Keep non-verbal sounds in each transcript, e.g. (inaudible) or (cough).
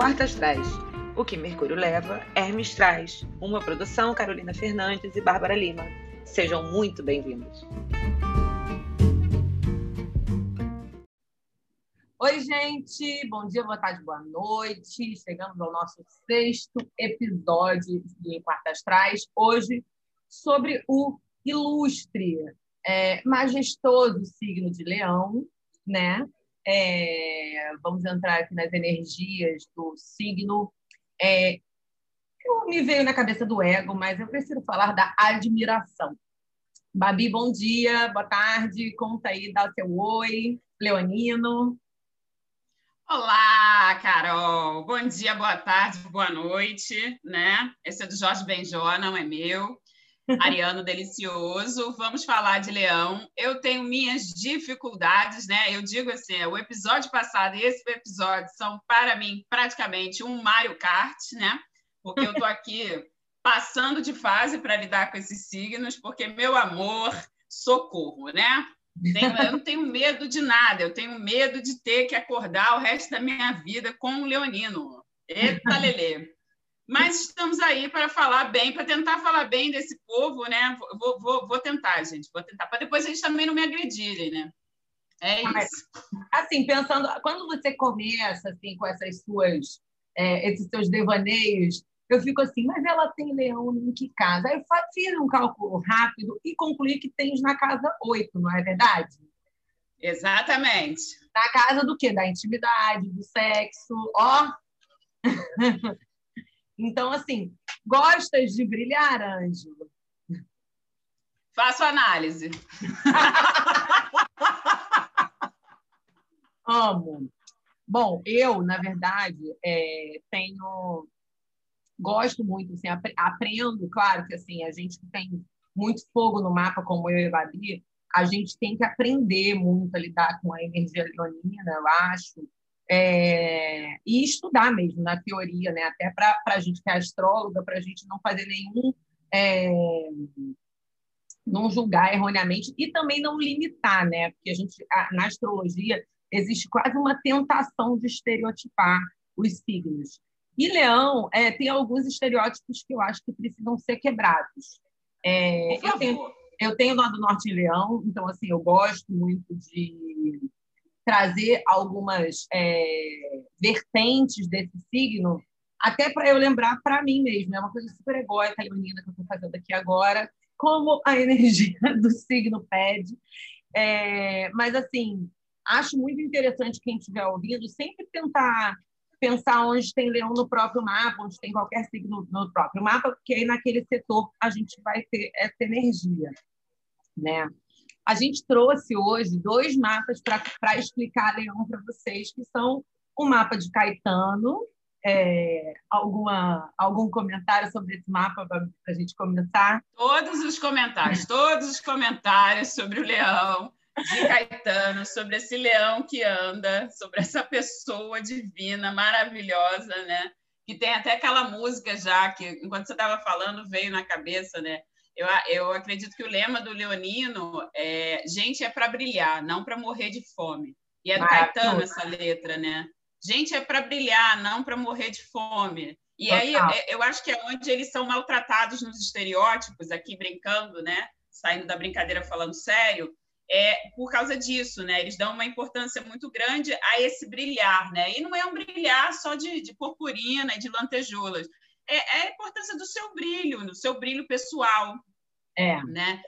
Quartas traz. O que Mercúrio leva, Hermes traz. Uma produção Carolina Fernandes e Bárbara Lima. Sejam muito bem-vindos. Oi, gente! Bom dia, boa tarde, boa noite. Chegamos ao nosso sexto episódio de Quartas Traz. Hoje, sobre o ilustre, é, majestoso signo de Leão, né? É, vamos entrar aqui nas energias do signo. É, eu me veio na cabeça do ego, mas eu preciso falar da admiração. Babi, bom dia, boa tarde, conta aí, dá seu oi. Leonino. Olá, Carol. Bom dia, boa tarde, boa noite, né? Esse é do Jorge Benjó, não é meu. Ariano delicioso. Vamos falar de leão. Eu tenho minhas dificuldades, né? Eu digo assim, o episódio passado e esse episódio são para mim praticamente um Mario Kart, né? Porque eu tô aqui (laughs) passando de fase para lidar com esses signos, porque meu amor, socorro, né? Eu não tenho medo de nada, eu tenho medo de ter que acordar o resto da minha vida com o leonino. Eita, Lelê! Mas estamos aí para falar bem, para tentar falar bem desse povo, né? Vou, vou, vou tentar, gente, vou tentar, para depois eles também não me agredirem, né? É isso. assim, pensando, quando você começa assim com essas suas, é, esses seus devaneios, eu fico assim, mas ela tem leão em que casa? Aí eu fiz um cálculo rápido e concluí que tens na casa oito, não é verdade? Exatamente. Na casa do quê? Da intimidade, do sexo, ó. (laughs) Então, assim, gostas de brilhar, Ângelo? Faço análise. (laughs) Amo. Bom, eu, na verdade, é, tenho. Gosto muito, assim, aprendo, claro que assim, a gente tem muito fogo no mapa, como eu e a Babi, a gente tem que aprender muito a lidar com a energia leonina, eu acho, é, e estudar mesmo na teoria, né? até para a gente que é astróloga, para a gente não fazer nenhum. É, não julgar erroneamente e também não limitar, né? Porque a gente, na astrologia, existe quase uma tentação de estereotipar os signos. E Leão é, tem alguns estereótipos que eu acho que precisam ser quebrados. É, eu, tenho, eu tenho lá do Norte Leão, então assim eu gosto muito de trazer algumas é, vertentes desse signo, até para eu lembrar para mim mesmo. É uma coisa super egóica, leonina, que eu estou fazendo aqui agora, como a (laughs) energia do signo pede. É, mas, assim, acho muito interessante quem estiver ouvindo sempre tentar pensar onde tem leão no próprio mapa, onde tem qualquer signo no próprio mapa, porque aí naquele setor a gente vai ter essa energia, né? A gente trouxe hoje dois mapas para explicar Leão para vocês, que são o mapa de Caetano. É, alguma, algum comentário sobre esse mapa para a gente começar? Todos os comentários, todos os comentários sobre o leão de Caetano, sobre esse leão que anda, sobre essa pessoa divina, maravilhosa, né? Que tem até aquela música já que, enquanto você estava falando, veio na cabeça, né? Eu, eu acredito que o lema do Leonino é gente é para brilhar, não para morrer de fome. E é do ah, Caetano essa letra, né? Gente é para brilhar, não para morrer de fome. E Total. aí é, eu acho que é onde eles são maltratados nos estereótipos, aqui brincando, né? Saindo da brincadeira falando sério, é por causa disso, né? Eles dão uma importância muito grande a esse brilhar, né? E não é um brilhar só de, de purpurina e de lantejoulas. É, é a importância do seu brilho, do seu brilho pessoal, é. Né?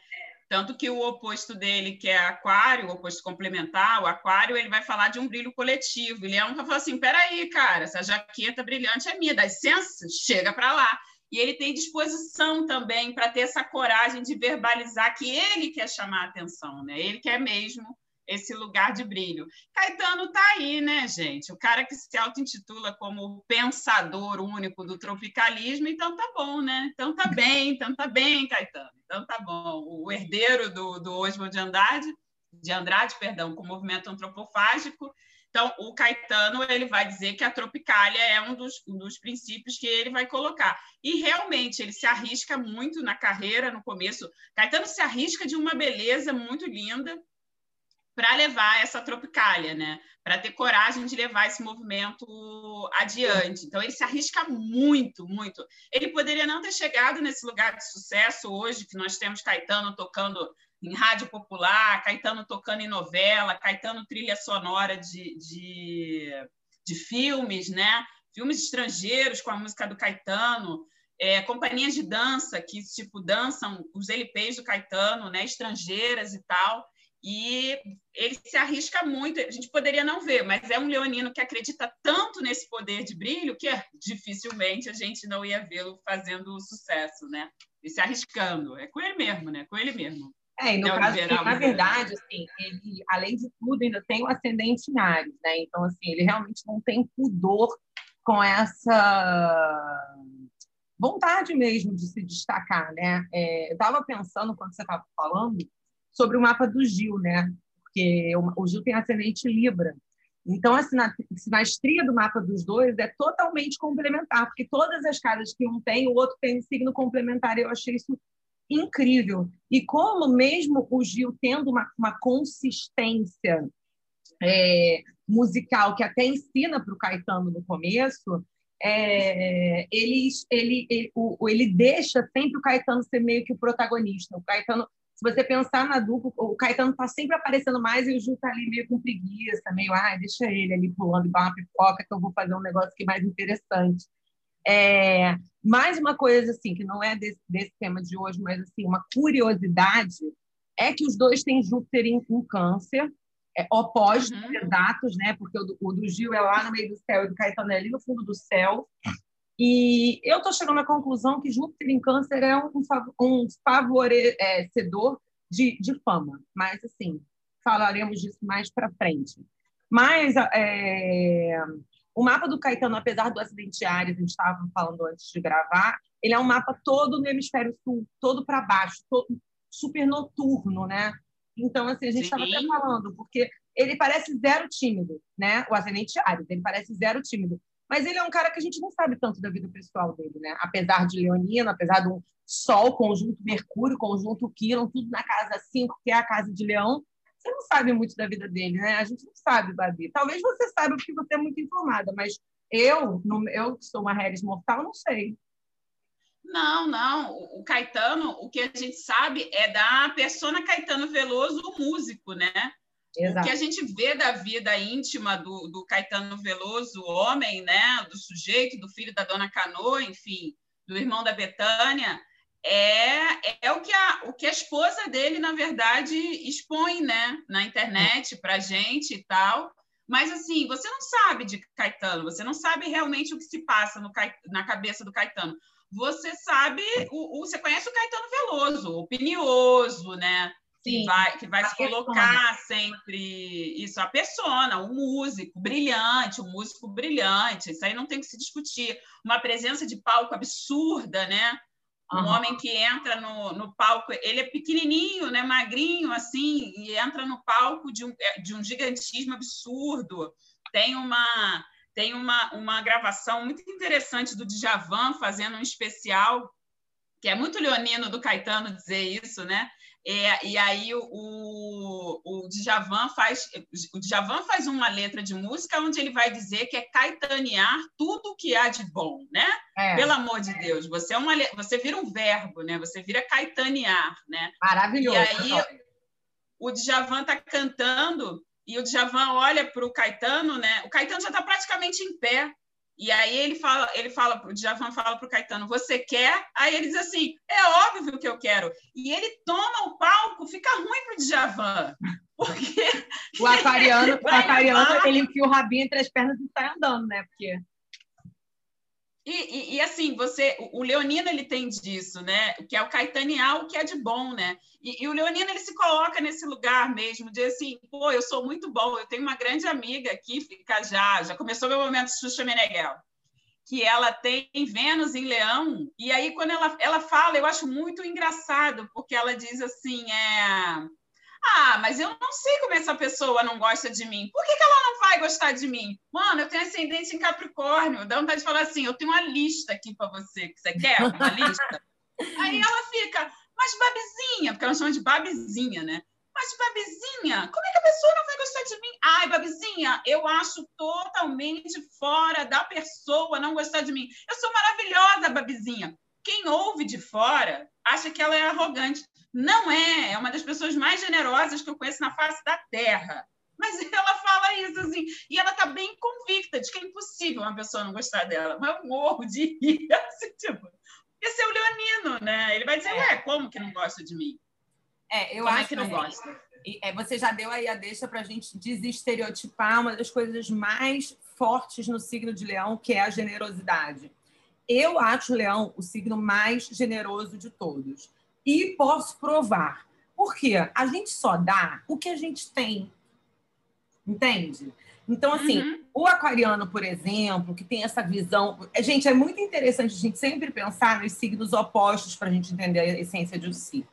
Tanto que o oposto dele, que é aquário, o oposto complementar, o aquário, ele vai falar de um brilho coletivo. Ele é um que fala assim: peraí, cara, essa jaqueta brilhante é minha, dá licença, chega para lá. E ele tem disposição também para ter essa coragem de verbalizar que ele quer chamar a atenção, né? Ele quer mesmo esse lugar de brilho. Caetano está aí, né, gente? O cara que se auto-intitula como pensador único do tropicalismo, então tá bom, né? Então tá (laughs) bem, então tá bem, Caetano. Então tá bom. O herdeiro do, do Oswald de Andrade, de Andrade, perdão, com o movimento antropofágico. Então, o Caetano ele vai dizer que a tropicália é um dos, um dos princípios que ele vai colocar. E realmente ele se arrisca muito na carreira, no começo. Caetano se arrisca de uma beleza muito linda, para levar essa tropicália, né? Para ter coragem de levar esse movimento adiante. Então ele se arrisca muito, muito. Ele poderia não ter chegado nesse lugar de sucesso hoje que nós temos Caetano tocando em rádio popular, Caetano tocando em novela, Caetano trilha sonora de, de, de filmes, né? Filmes estrangeiros com a música do Caetano. É, companhias de dança que tipo dançam os LPs do Caetano, né, estrangeiras e tal e ele se arrisca muito. A gente poderia não ver, mas é um leonino que acredita tanto nesse poder de brilho que dificilmente a gente não ia vê-lo fazendo sucesso, né? E se arriscando. É com ele mesmo, né? Com ele mesmo. É, e no caso, geral, na verdade, assim, ele, além de tudo, ainda tem o ascendente em Ares, né? Então, assim, ele realmente não tem pudor com essa vontade mesmo de se destacar, né? É, eu estava pensando, quando você estava falando, sobre o mapa do Gil, né? Porque o Gil tem ascendente Libra. Então, a sinastria do mapa dos dois é totalmente complementar, porque todas as casas que um tem, o outro tem um signo complementar. Eu achei isso incrível. E como mesmo o Gil tendo uma, uma consistência é, musical que até ensina para o Caetano no começo, é, ele, ele, ele, o, ele deixa sempre o Caetano ser meio que o protagonista. O Caetano se você pensar na dupla, o Caetano está sempre aparecendo mais e o Ju está ali meio com preguiça, meio, ah, deixa ele ali pulando igual uma pipoca que eu vou fazer um negócio que é mais interessante. É, mais uma coisa assim, que não é desse, desse tema de hoje, mas assim, uma curiosidade é que os dois têm Júpiter em, em câncer, é, opostos, uhum. exatos, né? Porque o do, o do, Gil é lá no meio do céu e do Caetano é ali no fundo do céu. E eu estou chegando à conclusão que Júpiter em Câncer é um, um favorecedor de, de fama, mas assim falaremos disso mais para frente. Mas é, o mapa do Caetano, apesar do acidente Ares, a gente estava falando antes de gravar, ele é um mapa todo no hemisfério sul, todo para baixo, todo super noturno, né? Então, assim, a gente estava até falando, porque ele parece zero tímido, né? O ascendente Ares, ele parece zero tímido. Mas ele é um cara que a gente não sabe tanto da vida pessoal dele, né? Apesar de Leonino, apesar um Sol, conjunto Mercúrio, conjunto Quirón, tudo na casa 5, que é a casa de Leão, você não sabe muito da vida dele, né? A gente não sabe, Babi. Talvez você saiba porque você é muito informada, mas eu, no, eu que sou uma Harris mortal, não sei. Não, não. O Caetano, o que a gente sabe é da persona Caetano Veloso, o músico, né? Exato. O que a gente vê da vida íntima do, do Caetano Veloso, homem, né, do sujeito, do filho da dona Canoa, enfim, do irmão da Betânia, é, é o, que a, o que a esposa dele, na verdade, expõe né, na internet para gente e tal. Mas, assim, você não sabe de Caetano, você não sabe realmente o que se passa no, na cabeça do Caetano. Você sabe, o, o, você conhece o Caetano Veloso, opinioso, né? Que vai, que vai se colocar sempre isso, a persona, o músico brilhante, o músico brilhante, isso aí não tem que se discutir. Uma presença de palco absurda, né? Um uhum. homem que entra no, no palco, ele é pequenininho, né, magrinho, assim, e entra no palco de um, é, de um gigantismo absurdo. Tem uma tem uma, uma gravação muito interessante do Djavan fazendo um especial, que é muito leonino do Caetano dizer isso, né? É, e aí o, o, Djavan faz o Djavan faz uma letra de música onde ele vai dizer que é caetanear tudo que há de bom, né? É. Pelo amor de Deus, você é uma você vira um verbo, né? Você vira caetanear, né? Maravilhoso. E aí o Djavan está cantando e o Djavan olha para o Caetano, né? O Caetano já está praticamente em pé. E aí ele fala, ele fala, o Djavan fala para o Caetano, você quer? Aí ele diz assim, é óbvio que eu quero. E ele toma o palco, fica ruim para o Djavan. (laughs) Porque o aquariano, o (laughs) aquariano ele enfia o rabinho entre as pernas e sai andando, né? Porque e, e, e, assim, você, o Leonino ele tem disso, né? Que é o caetanear o que é de bom, né? E, e, o Leonino ele se coloca nesse lugar mesmo, de assim, pô, eu sou muito bom, eu tenho uma grande amiga aqui, fica já, já começou meu momento Xuxa Meneghel, que ela tem Vênus em Leão, e aí quando ela, ela fala, eu acho muito engraçado, porque ela diz assim, é ah, mas eu não sei como essa pessoa não gosta de mim. Por que, que ela não vai gostar de mim? Mano, eu tenho ascendente em Capricórnio. Dá vontade de falar assim: eu tenho uma lista aqui para você. Que você quer uma lista? (laughs) Aí ela fica, mas Babizinha, porque ela chama de Babizinha, né? Mas, Babizinha, como é que a pessoa não vai gostar de mim? Ai, Babizinha, eu acho totalmente fora da pessoa não gostar de mim. Eu sou maravilhosa, Babizinha. Quem ouve de fora acha que ela é arrogante. Não é, é uma das pessoas mais generosas que eu conheço na face da Terra. Mas (laughs) ela fala isso assim, e ela está bem convicta de que é impossível uma pessoa não gostar dela. Mas eu morro de rir, (laughs) assim, tipo, esse é o Leonino, né? Ele vai dizer, é. ué, como que não gosta de mim? É, eu como é acho é que não gosta. É, você já deu aí a deixa para a gente desestereotipar uma das coisas mais fortes no signo de Leão, que é a generosidade. Eu acho Leão o signo mais generoso de todos. E posso provar. Por quê? A gente só dá o que a gente tem. Entende? Então, assim, uhum. o aquariano, por exemplo, que tem essa visão. Gente, é muito interessante a gente sempre pensar nos signos opostos para a gente entender a essência de um signo.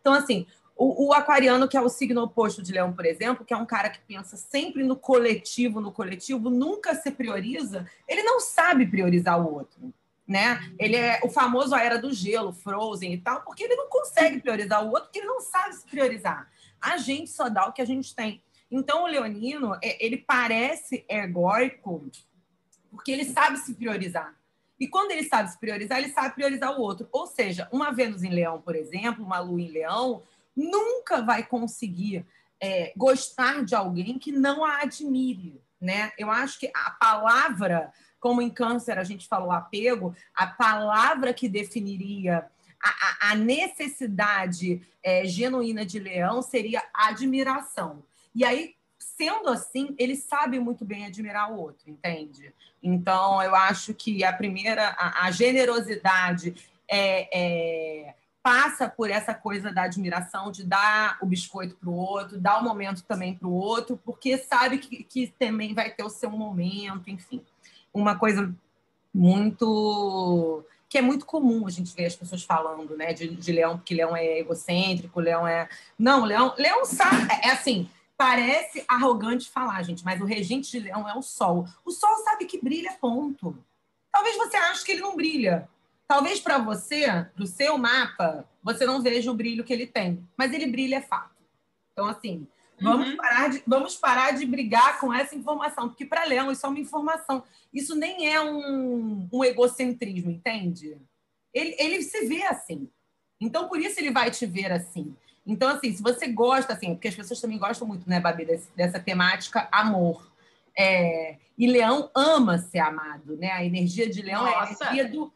Então, assim, o, o, aquariano, que é o signo oposto de Leão, por exemplo, que é um cara que pensa sempre no coletivo, no coletivo, nunca se prioriza, ele não sabe priorizar o outro. Né? Ele é o famoso a era do gelo, Frozen e tal, porque ele não consegue priorizar o outro, porque ele não sabe se priorizar. A gente só dá o que a gente tem. Então, o leonino, é, ele parece egóico porque ele sabe se priorizar. E quando ele sabe se priorizar, ele sabe priorizar o outro. Ou seja, uma Vênus em Leão, por exemplo, uma Lua em Leão, nunca vai conseguir é, gostar de alguém que não a admire. Né? Eu acho que a palavra, como em câncer a gente falou apego, a palavra que definiria a, a necessidade é, genuína de leão seria admiração. E aí, sendo assim, ele sabe muito bem admirar o outro, entende? Então, eu acho que a primeira, a, a generosidade é, é, passa por essa coisa da admiração, de dar o biscoito para o outro, dar o momento também para o outro, porque sabe que, que também vai ter o seu momento, enfim. Uma coisa muito que é muito comum a gente ver as pessoas falando, né, de, de leão, porque leão é egocêntrico, leão é. Não, leão, leão sabe. É, é assim, Parece arrogante falar, gente, mas o regente de leão é o sol. O sol sabe que brilha, ponto. Talvez você ache que ele não brilha. Talvez para você, para o seu mapa, você não veja o brilho que ele tem. Mas ele brilha, é fato. Então, assim, vamos, uhum. parar, de, vamos parar de brigar com essa informação, porque para leão isso é uma informação. Isso nem é um, um egocentrismo, entende? Ele, ele se vê assim. Então, por isso ele vai te ver assim. Então, assim, se você gosta, assim, porque as pessoas também gostam muito, né, Babi, desse, dessa temática amor. É, e Leão ama ser amado, né? A energia de Leão Nossa. é a energia do.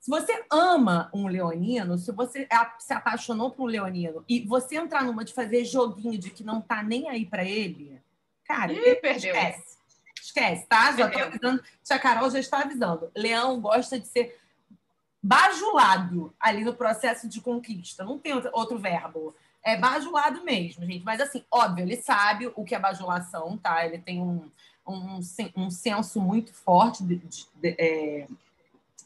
Se você ama um leonino, se você se apaixonou por um leonino e você entrar numa de fazer joguinho de que não tá nem aí para ele, cara, Ih, perdeu. esquece. Esquece, tá? Já tô avisando. Tia Carol já está avisando. Leão gosta de ser bajulado ali no processo de conquista. Não tem outro verbo. É bajulado mesmo, gente. Mas, assim, óbvio, ele sabe o que é bajulação, tá? Ele tem um, um, um senso muito forte de, de, de, é,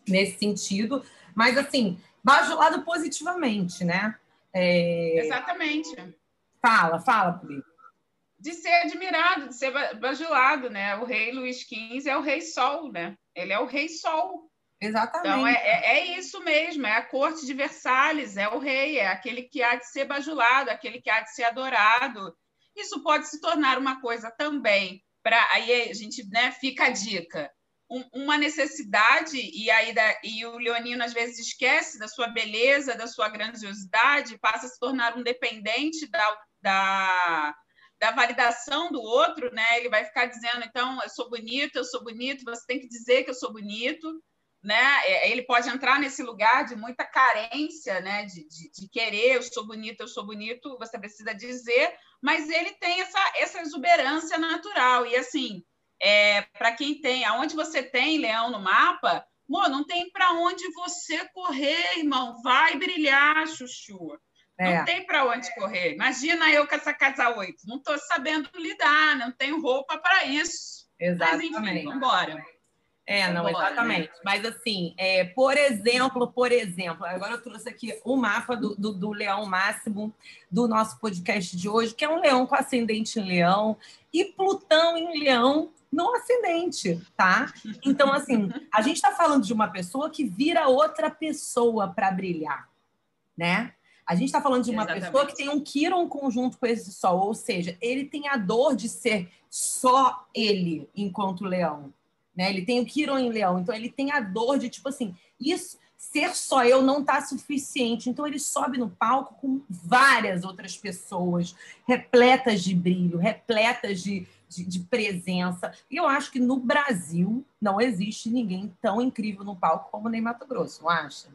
nesse sentido. Mas, assim, bajulado positivamente, né? É... Exatamente. Fala, fala, Felipe. De ser admirado, de ser bajulado, né? O rei Luís XV é o rei Sol, né? Ele é o rei Sol. Exatamente. Então, é, é, é, isso mesmo, é a corte de Versalhes, é o rei, é aquele que há de ser bajulado, aquele que há de ser adorado. Isso pode se tornar uma coisa também, para aí a gente né, fica a dica, um, uma necessidade, e aí da, e o leonino às vezes esquece da sua beleza, da sua grandiosidade, passa a se tornar um dependente da, da, da validação do outro, né? Ele vai ficar dizendo, então, eu sou bonito, eu sou bonito, você tem que dizer que eu sou bonito, né? É, ele pode entrar nesse lugar de muita carência, né? De, de, de, querer, eu sou bonito, eu sou bonito, você precisa dizer, mas ele tem essa, essa exuberância natural. E assim, é, para quem tem, aonde você tem leão no mapa, Mô, não tem para onde você correr, irmão. Vai brilhar, Chuchu. É. Não tem para onde correr. Imagina eu com essa casa 8. Não estou sabendo lidar, não tenho roupa para isso. Exatamente. Mas, enfim, vamos embora. É, não, exatamente. Mas assim, é, por exemplo, por exemplo, agora eu trouxe aqui o mapa do, do, do, leão máximo do nosso podcast de hoje, que é um leão com ascendente em leão e Plutão em leão no ascendente, tá? Então, assim, a gente está falando de uma pessoa que vira outra pessoa para brilhar, né? A gente está falando de uma Exatamente. pessoa que tem um Kiron conjunto com esse sol, ou seja, ele tem a dor de ser só ele enquanto leão. Né? Ele tem o Kiron em leão, então ele tem a dor de, tipo assim, isso ser só eu não está suficiente. Então ele sobe no palco com várias outras pessoas, repletas de brilho, repletas de, de, de, presença. E eu acho que no Brasil não existe ninguém tão incrível no palco como o Ney Mato Grosso, não acha?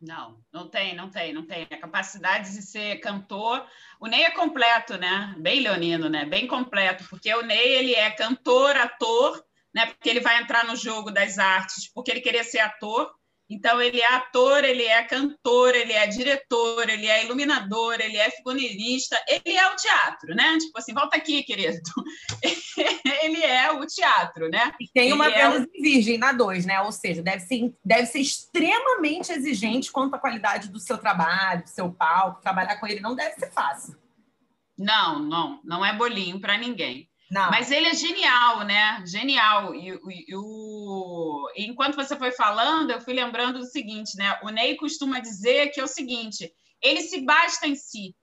Não, não tem, não tem, não tem. A capacidade de ser cantor. O Ney é completo, né? Bem leonino, né? Bem completo, porque o Ney ele é cantor, ator, né? Porque ele vai entrar no jogo das artes, porque ele queria ser ator então, ele é ator, ele é cantor, ele é diretor, ele é iluminador, ele é figurinista, ele é o teatro, né? Tipo assim, volta aqui, querido. (laughs) ele é o teatro, né? E tem uma Vênus é... Virgem na 2, né? Ou seja, deve ser, deve ser extremamente exigente quanto à qualidade do seu trabalho, do seu palco. Trabalhar com ele não deve ser fácil. Não, não, não é bolinho para ninguém. Não. Mas ele é genial, né? Genial. E, e, e o... enquanto você foi falando, eu fui lembrando do seguinte, né? O Ney costuma dizer que é o seguinte: ele se basta em si.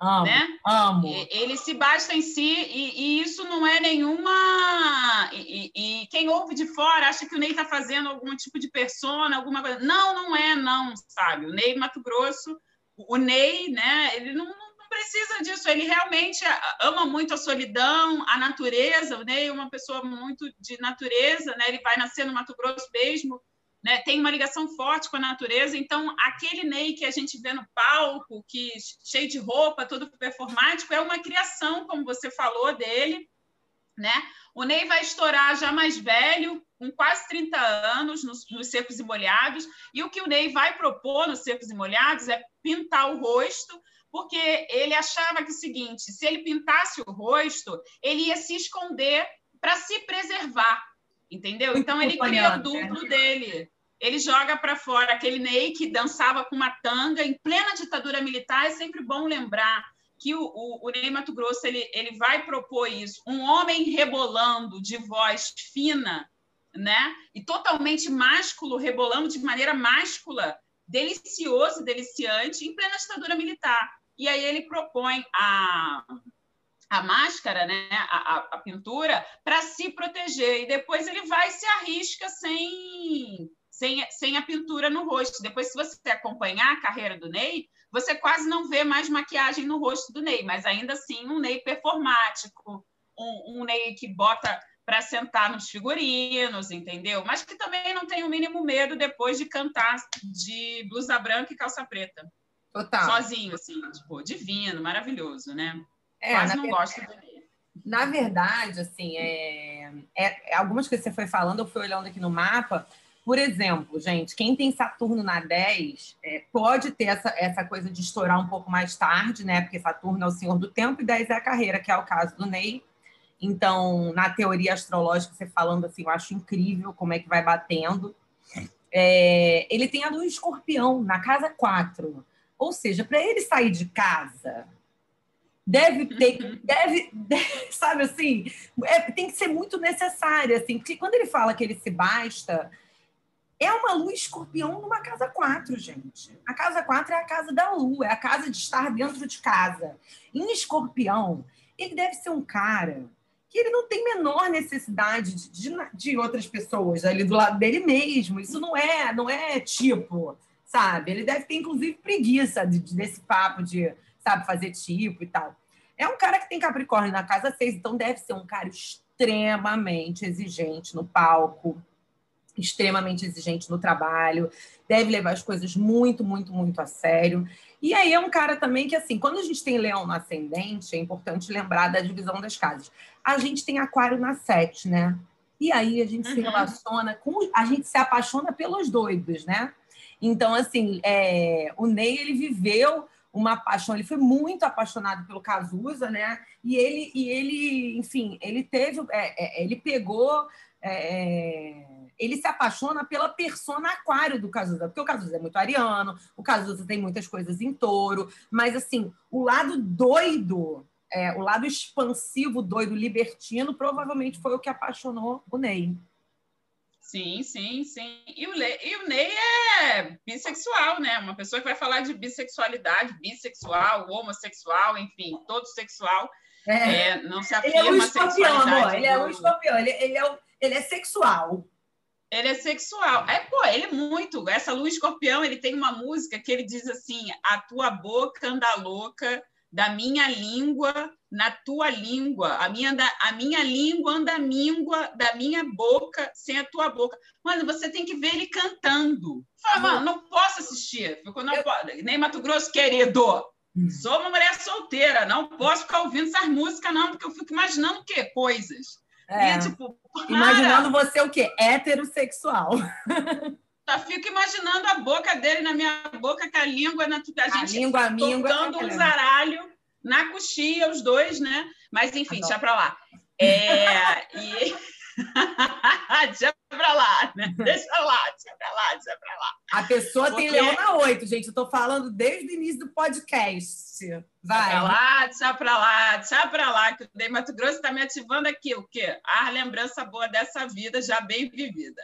Amo, né? amo. Ele se basta em si e, e isso não é nenhuma. E, e, quem ouve de fora acha que o Ney está fazendo algum tipo de persona, alguma coisa. Não, não é, não, sabe? O Ney Mato Grosso, o Ney, né? Ele não, precisa disso. Ele realmente ama muito a solidão, a natureza. O Ney é uma pessoa muito de natureza, né? Ele vai nascer no Mato Grosso mesmo, né? Tem uma ligação forte com a natureza. Então, aquele Ney que a gente vê no palco, que cheio de roupa, todo performático, é uma criação, como você falou dele, né? O Ney vai estourar já mais velho, com quase 30 anos, nos, nos secos e molhados, e o que o Ney vai propor nos secos e molhados é pintar o rosto porque ele achava que o seguinte, se ele pintasse o rosto, ele ia se esconder para se preservar, entendeu? Então ele cria o duplo né? dele. Ele joga para fora aquele Ney que dançava com uma tanga em plena ditadura militar. É sempre bom lembrar que o, o, o Ney Mato Grosso ele, ele vai propor isso. Um homem rebolando de voz fina, né? E totalmente másculo, rebolando de maneira máscula, delicioso, deliciante, em plena ditadura militar. E aí ele propõe a, a máscara, né, a, a, pintura, para se proteger. E depois ele vai e se arrisca sem, sem, sem a pintura no rosto. Depois, se você acompanhar a carreira do Ney, você quase não vê mais maquiagem no rosto do Ney, mas ainda assim um Ney performático, um, um Ney que bota para sentar nos figurinos, entendeu? Mas que também não tem o mínimo medo depois de cantar de blusa branca e calça preta. Total. Sozinho, assim, tipo, divino, maravilhoso, né? É, Quase não gosto dele. Na verdade, assim, é, é, é, algumas coisas que você foi falando, eu fui olhando aqui no mapa. Por exemplo, gente, quem tem Saturno na 10 é, pode ter essa, essa coisa de estourar um pouco mais tarde, né? Porque Saturno é o senhor do tempo e 10 é a carreira, que é o caso do Ney. Então, na teoria astrológica, você falando assim, eu acho incrível como é que vai batendo. É, ele tem a lua escorpião na casa 4. Ou seja, para ele sair de casa, deve ter, (laughs) deve, deve (laughs) sabe assim, é, tem que ser muito necessário, assim, porque quando ele fala que ele se basta, é uma lua escorpião numa casa 4, gente. A casa 4 é a casa da lua, é a casa de estar dentro de casa. Em escorpião, ele deve ser um cara que ele não tem menor necessidade de, de, de outras pessoas ali do lado dele mesmo. Isso não é, não é tipo sabe? Ele deve ter, inclusive, preguiça de, desse papo de, sabe, fazer tipo e tal. É um cara que tem Capricórnio na casa 6, então deve ser um cara extremamente exigente no palco, extremamente exigente no trabalho, deve levar as coisas muito, muito, muito a sério. E aí é um cara também que, assim, quando a gente tem leão no ascendente, é importante lembrar da divisão das casas. A gente tem aquário na 7, né? E aí a gente uhum. se relaciona com. A gente se apaixona pelos doidos, né? Então, assim, é, o Ney, ele viveu uma paixão, ele foi muito apaixonado pelo Cazuza, né? E ele, e ele enfim, ele teve, é, é, ele pegou, é, é, ele se apaixona pela persona aquário do Cazuza, porque o Cazuza é muito ariano, o Cazuza tem muitas coisas em touro, mas, assim, o lado doido, é, o lado expansivo, doido, libertino, provavelmente foi o que apaixonou o Ney. Sim, sim, sim. E o, Le, e o Ney é bissexual, né? Uma pessoa que vai falar de bissexualidade, bissexual, homossexual, enfim, todo sexual. É. É, não se afirma ele é um escorpião, amor. Ele é um escorpião. Ele, ele, é, ele é sexual. Ele é sexual. É, pô, ele é muito. Essa lua escorpião, ele tem uma música que ele diz assim: a tua boca anda louca, da minha língua na tua língua. A minha, a minha língua anda míngua da minha boca sem a tua boca. Mano, você tem que ver ele cantando. Fala, mano, não posso assistir. Não eu... Nem Mato Grosso, querido. Hum. Sou uma mulher solteira, não posso ficar ouvindo essas músicas, não, porque eu fico imaginando o quê? Coisas. É. E, tipo, Imaginando você o quê? Heterossexual. (laughs) Só fico imaginando a boca dele na minha boca, com a língua na a gente a língua, tocando um zaralho na coxia, os dois, né? Mas enfim, deixa para lá. É, e... (laughs) deixa para lá, né? Deixa lá, deixa para lá, deixa para lá. A pessoa Porque... tem leão na oito, gente. Eu estou falando desde o início do podcast. Vai. Deixa para lá, deixa para lá, deixa para lá, que o Dei Mato Grosso está me ativando aqui. O quê? A lembrança boa dessa vida já bem vivida.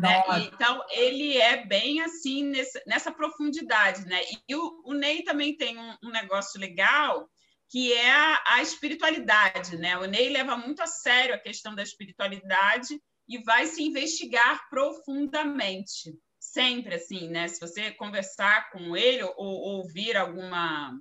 Né? Então, ele é bem assim, nessa, nessa profundidade, né? E o, o Ney também tem um, um negócio legal, que é a, a, espiritualidade, né? O Ney leva muito a sério a questão da espiritualidade e vai se investigar profundamente. Sempre assim, né? Se você conversar com ele ou, ou ouvir alguma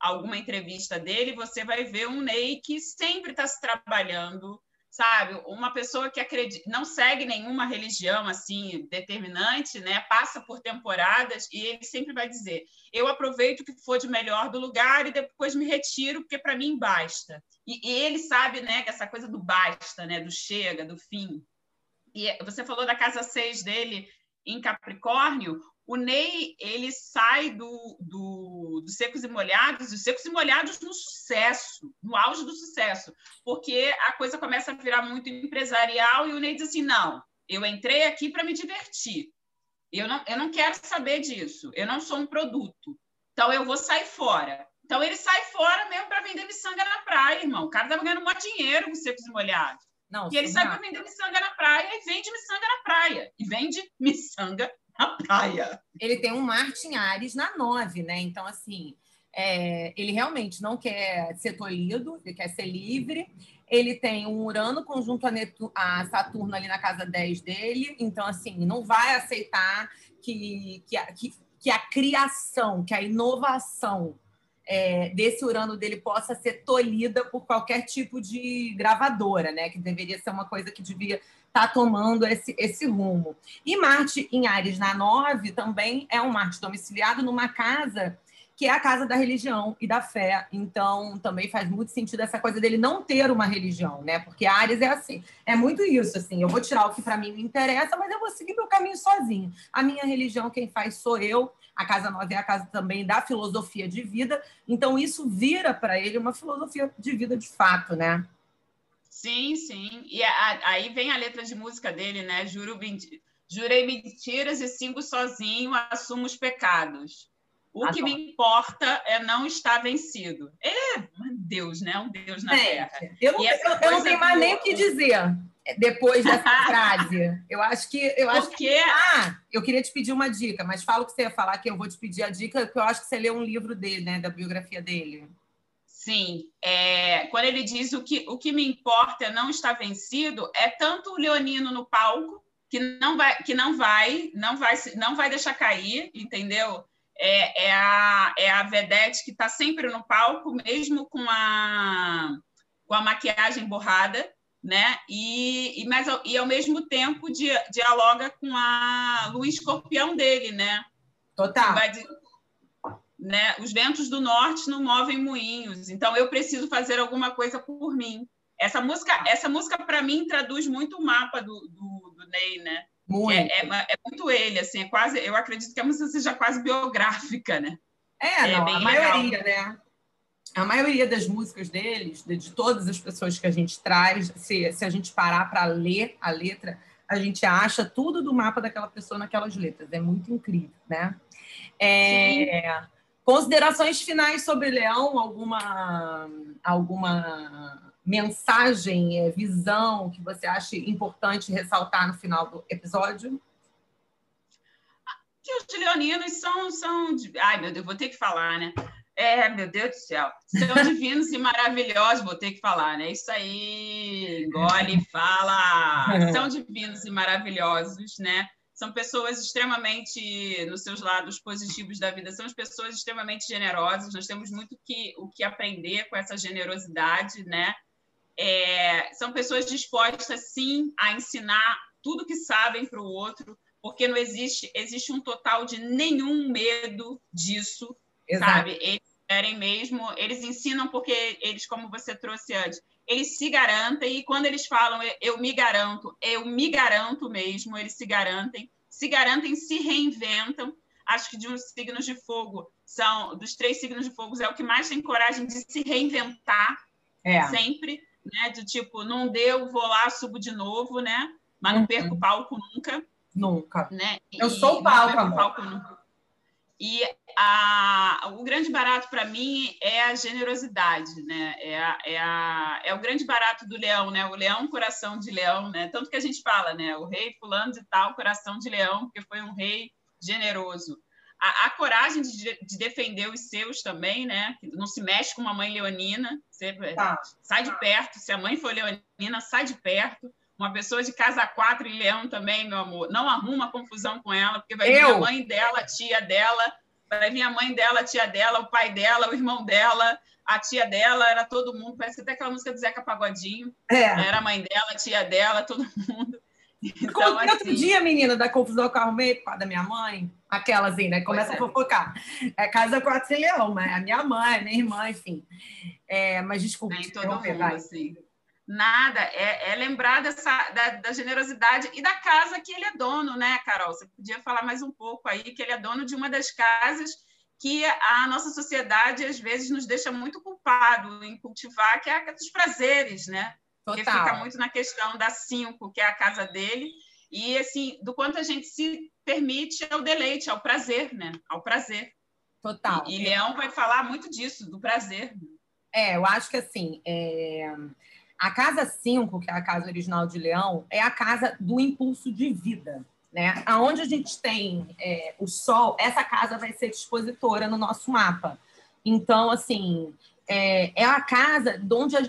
alguma entrevista dele, você vai ver um Ney que sempre está se trabalhando, sabe? Uma pessoa que acredita, não segue nenhuma religião assim determinante, né? Passa por temporadas e ele sempre vai dizer: eu aproveito o que for de melhor do lugar e depois me retiro porque para mim basta. E, e, ele sabe, né? Que essa coisa do basta, né? Do chega, do fim. E você falou da casa 6 dele em Capricórnio. O Ney ele sai do, do, do Secos e Molhados, os Secos e Molhados no sucesso, no auge do sucesso, porque a coisa começa a virar muito empresarial e o Ney diz assim: não, eu entrei aqui para me divertir. Eu não, eu não quero saber disso. Eu não sou um produto. Então eu vou sair fora. Então ele sai fora mesmo para vender miçanga na praia, irmão. O cara estava ganhando muito dinheiro com secos e molhados. Não, e ele sai para vender miçanga na praia e vende miçanga na praia. E vende miçanga (laughs) na praia. Ele tem um Marte em Ares na 9, né? Então, assim, é, ele realmente não quer ser tolhido, ele quer ser livre. Ele tem um Urano conjunto a, Netu a Saturno ali na casa 10 dele. Então, assim, não vai aceitar que, que, que, que a criação, que a inovação é, desse Urano dele possa ser tolhida por qualquer tipo de gravadora, né? Que deveria ser uma coisa que devia está tomando esse, esse rumo. E Marte em Ares na 9 também é um Marte domiciliado numa casa que é a casa da religião e da fé. Então, também faz muito sentido essa coisa dele não ter uma religião, né? Porque Ares é assim, é muito isso, assim, eu vou tirar o que para mim me interessa, mas eu vou seguir meu caminho sozinho. A minha religião quem faz sou eu. A casa 9 é a casa também da filosofia de vida. Então, isso vira para ele uma filosofia de vida de fato, né? Sim, sim. E a, aí vem a letra de música dele, né? Juro, jurei mentiras e sigo sozinho, assumo os pecados. O ah, que me importa é não estar vencido. É Deus, né? Um Deus na Terra. Eu não, eu, eu não tenho mais nem o que dizer depois dessa (laughs) frase. Eu acho que. Eu acho Porque... que. Ah, eu queria te pedir uma dica, mas fala o que você ia falar, que eu vou te pedir a dica, porque eu acho que você leu um livro dele, né? Da biografia dele. Sim, é, quando ele diz o que, o que me importa é não estar vencido, é tanto o Leonino no palco que não vai, que não vai, não vai, não vai deixar cair, entendeu? É, é a, é a vedete que está sempre no palco, mesmo com a, com a maquiagem borrada, né? E, e, mas, e ao mesmo tempo dialoga com a luz escorpião dele, né? Total. Vai, né? Os ventos do norte não movem moinhos, então eu preciso fazer alguma coisa por mim. Essa música, essa música para mim traduz muito o mapa do, do, do Ney, né? Muito. É, é, é, muito ele, assim, é quase. Eu acredito que a música seja quase biográfica, né? É, é não, a maioria, né? A maioria das músicas deles, de, de, todas as pessoas que a gente traz, se, se a gente parar para ler a letra, a gente acha tudo do mapa daquela pessoa naquelas letras. É muito incrível, né? É, Considerações finais sobre Leão? Alguma, alguma mensagem, é, visão que você acha importante ressaltar no final do episódio? Que os leoninos são, são. Ai, meu Deus, vou ter que falar, né? É, meu Deus do céu. São divinos e maravilhosos, vou ter que falar, né? Isso aí, engole e fala. São divinos e maravilhosos, né? São pessoas extremamente, nos seus lados positivos da vida, são pessoas extremamente generosas. Nós temos muito que, o que aprender com essa generosidade, né? É, são pessoas dispostas, sim, a ensinar tudo que sabem para o outro, porque não existe, existe um total de nenhum medo disso, Exato. sabe? Eles querem mesmo, eles ensinam porque eles, como você trouxe antes, eles se garantem e quando eles falam eu me garanto, eu me garanto mesmo, eles se garantem, se garantem, se reinventam. Acho que de uns signos de fogo são dos três signos de fogo é o que mais tem coragem de se reinventar é. sempre, né? De tipo, não deu, vou lá, subo de novo, né? Mas não uhum. perco o palco nunca. Nunca. Né? Eu e sou palco, palco nunca. E a, o grande barato para mim é a generosidade, né? É, a, é, a, é o grande barato do leão, né? O leão, coração de leão, né? Tanto que a gente fala, né? O rei fulano de tal, coração de leão, porque foi um rei generoso. A, a coragem de, de, defender os seus também, né? Não se mexe com uma mãe leonina, você tá. sai de perto. Se a mãe for leonina, sai de perto. Uma pessoa de casa quatro e leão também, meu amor, não arruma confusão com ela, porque vai vir a mãe dela, a tia dela, vai vir a mãe dela, a tia dela, o pai dela, o irmão dela, a tia dela, era todo mundo, parece até aquela música do Zeca Pagodinho. É. Era a mãe dela, a tia dela, todo mundo. (laughs) Então, assim... outro dia, menina, da confusão que eu arrumei da minha mãe, aquela assim, né? Começa é. a fofocar. É casa quatro sem leão, mas é a minha mãe, minha irmã, enfim. É, mas desculpa. Nem todo mundo, vai. assim. Nada, é, é lembrar dessa, da, da, generosidade e da casa que ele é dono, né, Carol? Você podia falar mais um pouco aí, que ele é dono de uma das casas que a nossa sociedade, às vezes, nos deixa muito culpado em cultivar, que é a dos prazeres, né? Total. Que fica muito na questão da cinco, que é a casa dele, e, assim, do quanto a gente se permite ao deleite, ao prazer, né? Ao prazer. Total. E, e Leão vai falar muito disso, do prazer. É, eu acho que, assim... É a casa 5, que é a casa original de Leão, é a casa do impulso de vida. Né? Aonde a gente tem é, o Sol, essa casa vai ser expositora no nosso mapa. Então, assim, é, é a casa de onde a,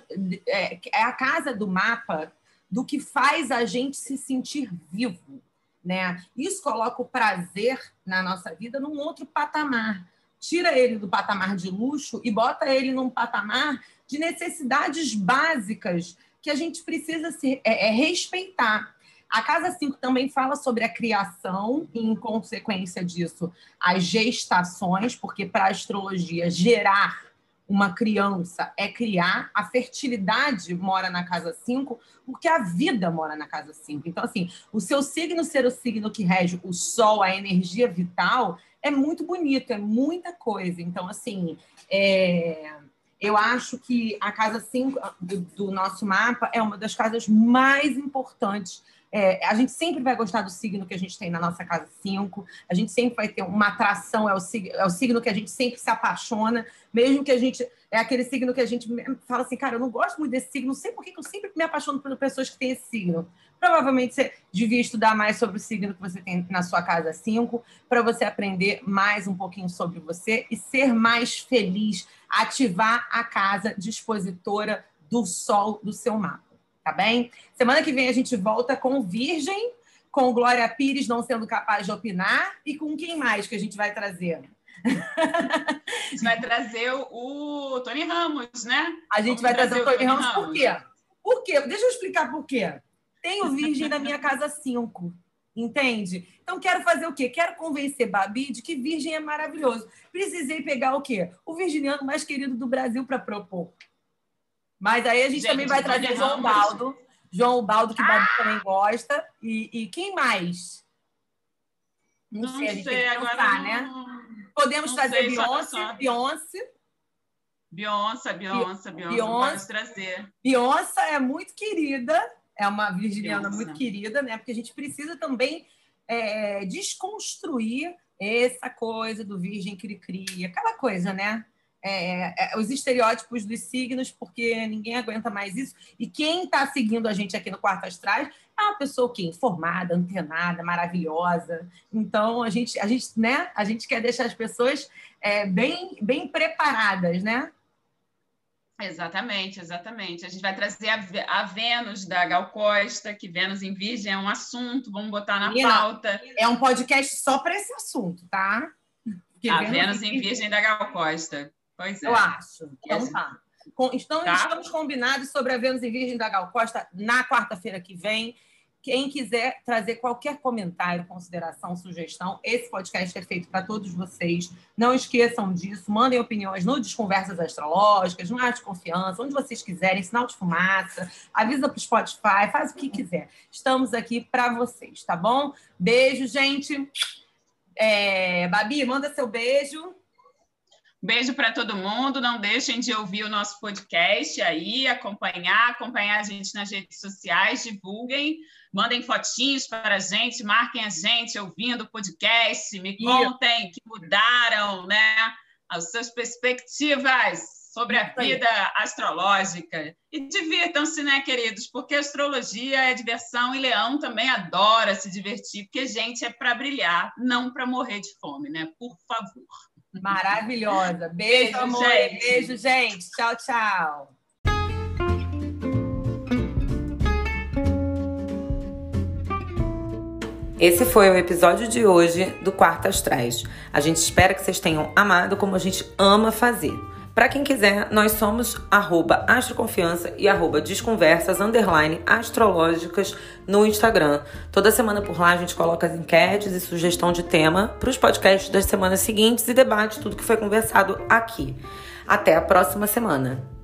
é, é, a casa do mapa do que faz a gente se sentir vivo. Né? Isso coloca o prazer na nossa vida num outro patamar. Tira ele do patamar de luxo e bota ele num patamar de necessidades básicas que a gente precisa se, é, é respeitar. A Casa 5 também fala sobre a criação e, em consequência disso, as gestações, porque para a astrologia, gerar uma criança é criar, a fertilidade mora na casa 5, porque a vida mora na casa 5. Então, assim, o seu signo ser o signo que rege o sol, a energia vital, é muito bonito, é muita coisa. Então, assim, é eu acho que a casa 5 do, do, nosso mapa é uma das casas mais importantes. É, a gente sempre vai gostar do signo que a gente tem na nossa casa 5, a gente sempre vai ter uma atração, é o, é o signo que a gente sempre se apaixona, mesmo que a gente. É aquele signo que a gente fala assim, cara, eu não gosto muito desse signo, não sei por que eu sempre me apaixono por pessoas que têm esse signo. Provavelmente você devia estudar mais sobre o signo que você tem na sua casa 5, para você aprender mais um pouquinho sobre você e ser mais feliz, ativar a casa dispositora do sol do seu mapa, tá bem? Semana que vem a gente volta com Virgem, com Glória Pires não sendo capaz de opinar e com quem mais que a gente vai trazer? A (laughs) gente vai trazer o Tony Ramos, né? A gente Vamos vai trazer, trazer o Tony Ramos, Ramos por quê? Por quê? Deixa eu explicar por quê. Tenho virgem na minha casa 5. Entende? Então, quero fazer o quê? Quero convencer Babi de que virgem é maravilhoso. Precisei pegar o quê? O virginiano mais querido do Brasil para propor. Mas aí a gente, gente também vai trazer João Baldo. João Baldo, que ah! Babi também gosta. E, e, quem mais? Não, não sei, a gente sei, que pensar, né? Podemos não trazer sei, Beyoncé, Beyoncé. Beyoncé, Beyoncé, Beyoncé, Beyoncé. trazer. Beyoncé é muito querida é uma virginiana muito querida, né? Porque a gente precisa também é, desconstruir essa coisa do virgem cri-cri, aquela coisa, né? é, é, os estereótipos dos signos, porque ninguém aguenta mais isso. E quem está seguindo a gente aqui no Quarto Astrais é uma pessoa que informada, antenada, maravilhosa. Então a gente, a gente, né? A gente quer deixar as pessoas é, bem, bem preparadas, né? Exatamente, exatamente. A gente vai trazer a, a, Vênus da Gal Costa, que Vênus em Virgem é um assunto, vamos botar na Menina, pauta. É um podcast só para esse assunto, tá? Porque a Vênus, Vênus em Virgem da Gal Costa. Pois é. Eu acho. Então tá. Então, tá. estamos combinados sobre a Vênus em Virgem da Gal Costa na quarta-feira que vem. Quem quiser trazer qualquer comentário, consideração, sugestão, esse podcast é feito para todos vocês. Não esqueçam disso. Mandem opiniões no Desconversas Astrológicas, no Arte Confiança, onde vocês quiserem, sinal de fumaça, avisa para o Spotify, faz o que quiser. Estamos aqui para vocês, tá bom? Beijo, gente. É, Babi, manda seu beijo. Beijo para todo mundo. Não deixem de ouvir o nosso podcast aí, acompanhar, acompanhar a gente nas redes sociais, divulguem, mandem fotinhos para a gente, marquem a gente ouvindo o podcast, me contem que mudaram, né? As suas perspectivas sobre a vida astrológica. E divirtam-se, né, queridos? Porque astrologia é diversão e leão também adora se divertir, porque gente é para brilhar, não para morrer de fome, né? Por favor. Maravilhosa. (laughs) Beijo, Beijo amor. Gente. Beijo, gente. Tchau, tchau. Esse foi o episódio de hoje do Quarto Astrais. A gente espera que vocês tenham amado como a gente ama fazer. Para quem quiser, nós somos arroba astroconfiança e arroba desconversas, underline, astrológicas no Instagram. Toda semana por lá a gente coloca as enquetes e sugestão de tema para os podcasts das semanas seguintes e debate tudo que foi conversado aqui. Até a próxima semana.